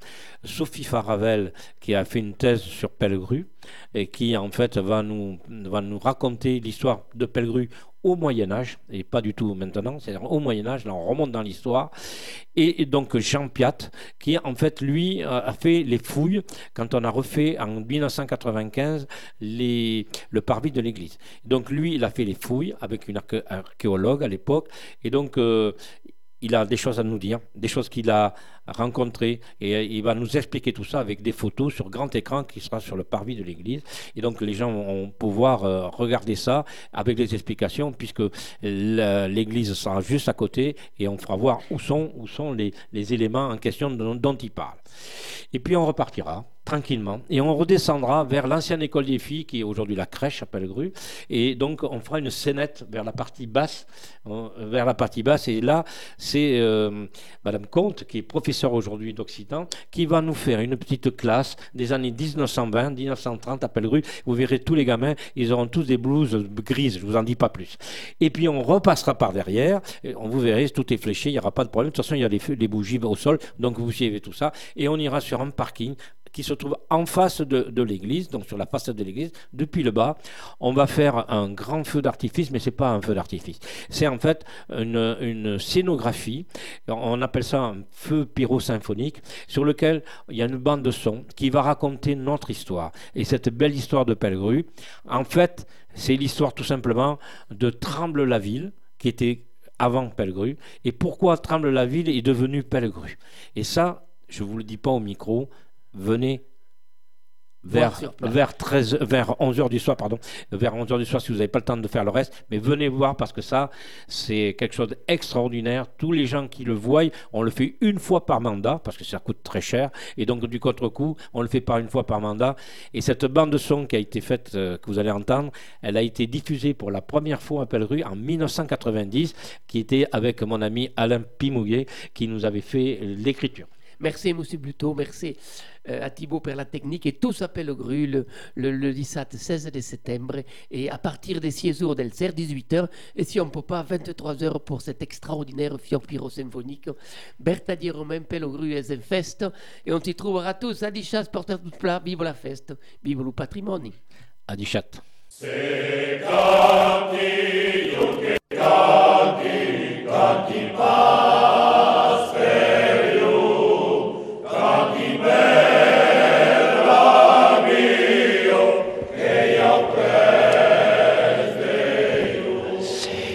D: Sophie Faravel qui a fait une thèse sur Pellegru et qui en fait va nous, va nous raconter l'histoire de Pellegru au Moyen Âge, et pas du tout maintenant, c'est-à-dire au Moyen Âge, là on remonte dans l'histoire, et, donc Jean Piat, qui en fait lui a a fait les fouilles quand on a refait en 1995 les, le parvis de l'église. Donc lui, il a fait les fouilles avec une arché- archéologue à l'époque, et donc euh, il a des choses à nous dire, des choses qu'il a rencontrées, et euh, il va nous expliquer tout ça avec des photos sur grand écran qui sera sur le parvis de l'église. Et donc les gens vont pouvoir euh, regarder ça avec des explications, puisque la- l'église sera juste à côté, et on fera voir où sont, où sont les, éléments en question dont il parle. Et puis on repartira tranquillement. Et on redescendra vers l'ancienne école des filles qui est aujourd'hui la crèche à Pellegru et donc on fera une scénette vers la partie basse euh, vers la partie basse. Et là c'est euh, Madame Comte qui est professeure aujourd'hui d'Occitan qui va nous faire une petite classe des années 1920 1930 à Pellegru vous verrez tous les gamins ils auront tous des blouses grises je vous en dis pas plus. Et puis on repassera par derrière on vous verrez tout est fléché il n'y aura pas de problème. De toute façon il y a les les bougies au sol donc vous suivez tout ça. Et on ira sur un parking qui se trouve en face de, l'église, donc sur la façade de l'église, depuis le bas. On va faire un grand feu d'artifice, mais c'est pas un feu d'artifice. C'est en fait une, une scénographie, on appelle ça un feu pyro-symphonique, sur lequel il y a une bande de son qui va raconter notre histoire. Et cette belle histoire de Pellegru, en fait, c'est l'histoire tout simplement de Tremble-la-Ville, qui était avant Pellegru, et pourquoi Tremble-la-Ville est devenue Pellegru? Et ça, je ne vous le dis pas au micro, venez vers, vers, 13, vers 11h du soir, pardon, vers 11h du soir si vous n'avez pas le temps de faire le reste, mais venez voir parce que ça, c'est quelque chose d'extraordinaire. Tous les gens qui le voient, on le fait une fois par mandat parce que ça coûte très cher et donc du contre-coup, on le fait par une fois par mandat. Et cette bande de son qui a été faite, euh, que vous allez entendre, elle a été diffusée pour la première fois à Pellerue en 1990, qui était avec mon ami Alain Pimouillet qui nous avait fait l'écriture.
A: Merci, Monsieur Bluto. Merci euh, à Thibaut pour la technique. Et tout s'appelle Gru le, le, le 17 16 de septembre. Et à partir des 6 jours del CER, 18h. Et si on ne peut pas, 23h pour cet extraordinaire fiampiro symphonique. Berta di Romain Pellegru es en fest. Et on s'y trouvera tous à Dichas, porter tout plat. Vive la fête. Vive le patrimoine.
D: À Dichat.
H: Canti, canti, canti,